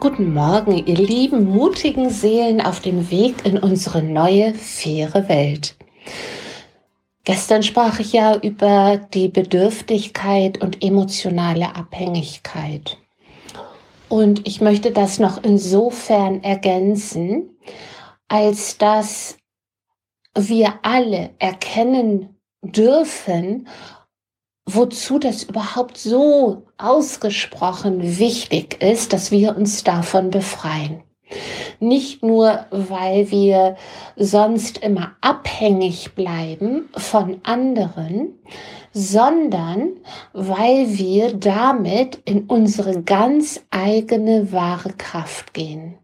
Guten Morgen, ihr lieben, mutigen Seelen auf dem Weg in unsere neue, faire Welt. Gestern sprach ich ja über die Bedürftigkeit und emotionale Abhängigkeit. Und ich möchte das noch insofern ergänzen, als dass wir alle erkennen dürfen, wozu das überhaupt so ausgesprochen wichtig ist, dass wir uns davon befreien. Nicht nur, weil wir sonst immer abhängig bleiben von anderen, sondern weil wir damit in unsere ganz eigene wahre Kraft gehen.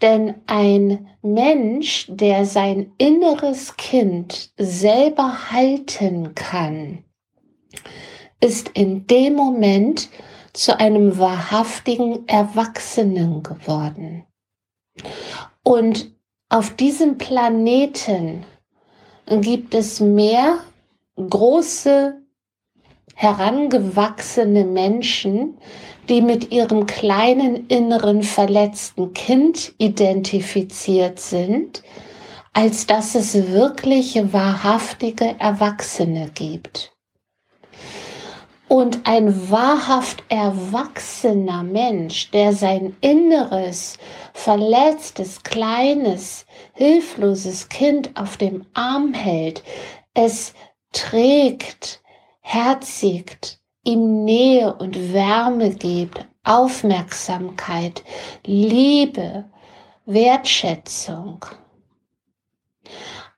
Denn ein Mensch, der sein inneres Kind selber halten kann, ist in dem Moment zu einem wahrhaftigen Erwachsenen geworden. Und auf diesem Planeten gibt es mehr große, herangewachsene Menschen, die mit ihrem kleinen inneren verletzten Kind identifiziert sind, als dass es wirklich wahrhaftige Erwachsene gibt. Und ein wahrhaft erwachsener Mensch, der sein inneres, verletztes, kleines, hilfloses Kind auf dem Arm hält, es trägt, herzigt, ihm Nähe und Wärme gibt, Aufmerksamkeit, Liebe, Wertschätzung.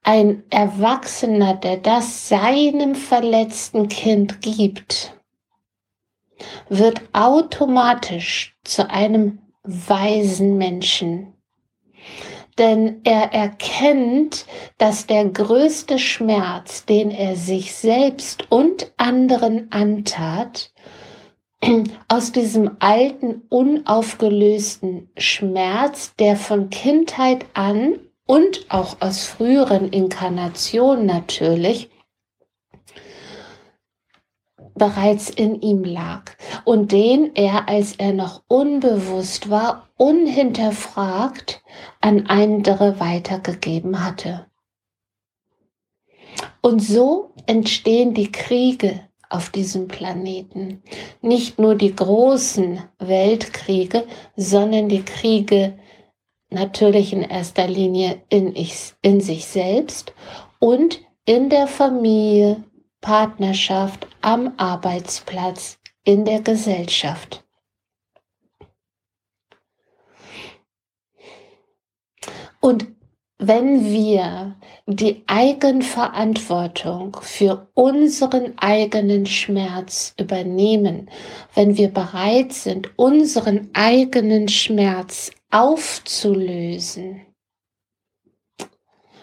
Ein Erwachsener, der das seinem verletzten Kind gibt, wird automatisch zu einem weisen Menschen. Denn er erkennt, dass der größte Schmerz, den er sich selbst und anderen antat, aus diesem alten, unaufgelösten Schmerz, der von Kindheit an und auch aus früheren Inkarnationen natürlich, bereits in ihm lag und den er, als er noch unbewusst war, unhinterfragt an andere weitergegeben hatte. Und so entstehen die Kriege auf diesem Planeten. Nicht nur die großen Weltkriege, sondern die Kriege natürlich in erster Linie in, ich, in sich selbst und in der Familie, Partnerschaft, am Arbeitsplatz, in der Gesellschaft. Und wenn wir die Eigenverantwortung für unseren eigenen Schmerz übernehmen, wenn wir bereit sind, unseren eigenen Schmerz aufzulösen,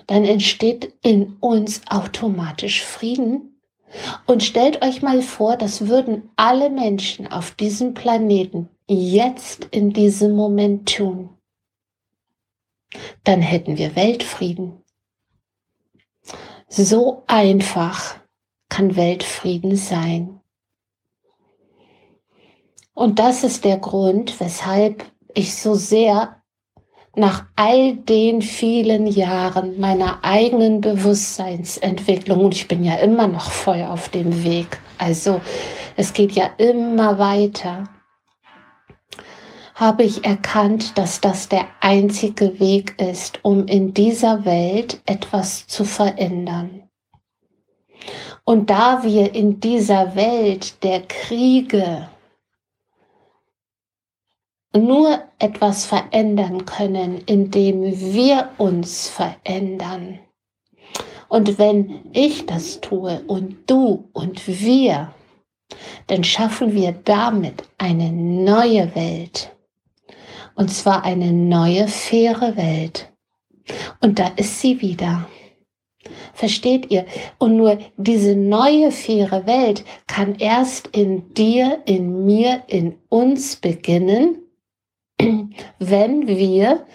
dann entsteht in uns automatisch Frieden und stellt euch mal vor, das würden alle Menschen auf diesem Planeten jetzt in diesem Moment tun. Dann hätten wir Weltfrieden. So einfach kann Weltfrieden sein. Und das ist der Grund, weshalb ich so sehr nach all den vielen Jahren meiner eigenen Bewusstseinsentwicklung, und ich bin ja immer noch voll auf dem Weg, also es geht ja immer weiter, habe ich erkannt, dass das der einzige Weg ist, um in dieser Welt etwas zu verändern. Und da wir in dieser Welt der Kriege, nur etwas verändern können, indem wir uns verändern. Und wenn ich das tue und du und wir, dann schaffen wir damit eine neue Welt. Und zwar eine neue, faire Welt. Und da ist sie wieder. Versteht ihr? Und nur diese neue, faire Welt kann erst in dir, in mir, in uns beginnen, wenn wir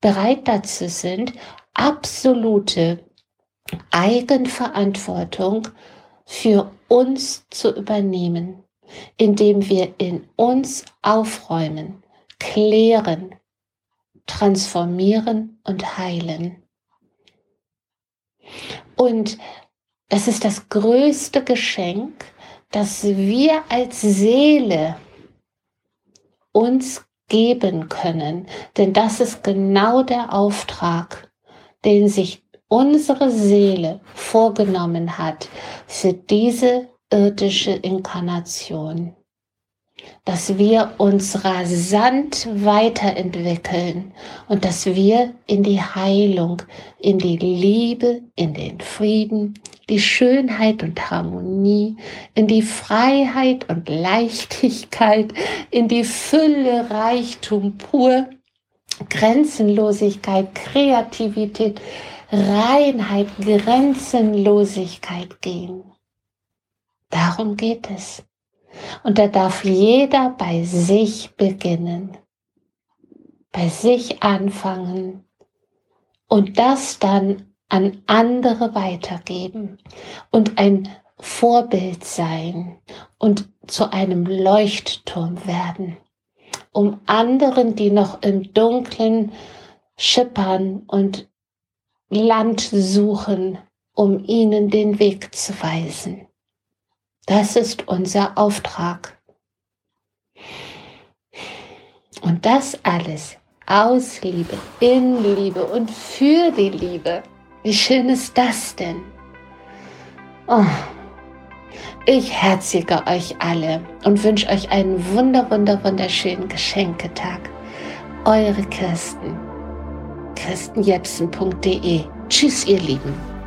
bereit dazu sind, absolute Eigenverantwortung für uns zu übernehmen, indem wir in uns aufräumen, klären, transformieren und heilen. Und das ist das größte Geschenk, das wir als Seele uns geben können. Denn das ist genau der Auftrag, den sich unsere Seele vorgenommen hat für diese irdische Inkarnation dass wir uns rasant weiterentwickeln und dass wir in die Heilung, in die Liebe, in den Frieden, die Schönheit und Harmonie, in die Freiheit und Leichtigkeit, in die Fülle, Reichtum pur, Grenzenlosigkeit, Kreativität, Reinheit, Grenzenlosigkeit gehen. Darum geht es. Und da darf jeder bei sich beginnen, bei sich anfangen und das dann an andere weitergeben und ein Vorbild sein und zu einem Leuchtturm werden, um anderen, die noch im Dunkeln schippern und Land suchen, um ihnen den Weg zu weisen. Das ist unser Auftrag. Und das alles aus Liebe, in Liebe und für die Liebe. Wie schön ist das denn? Oh, ich herzige euch alle und wünsche euch einen wunder, wunder, wunderschönen Geschenketag. Eure Kirsten. kirstenjepsen.de Tschüss, ihr Lieben.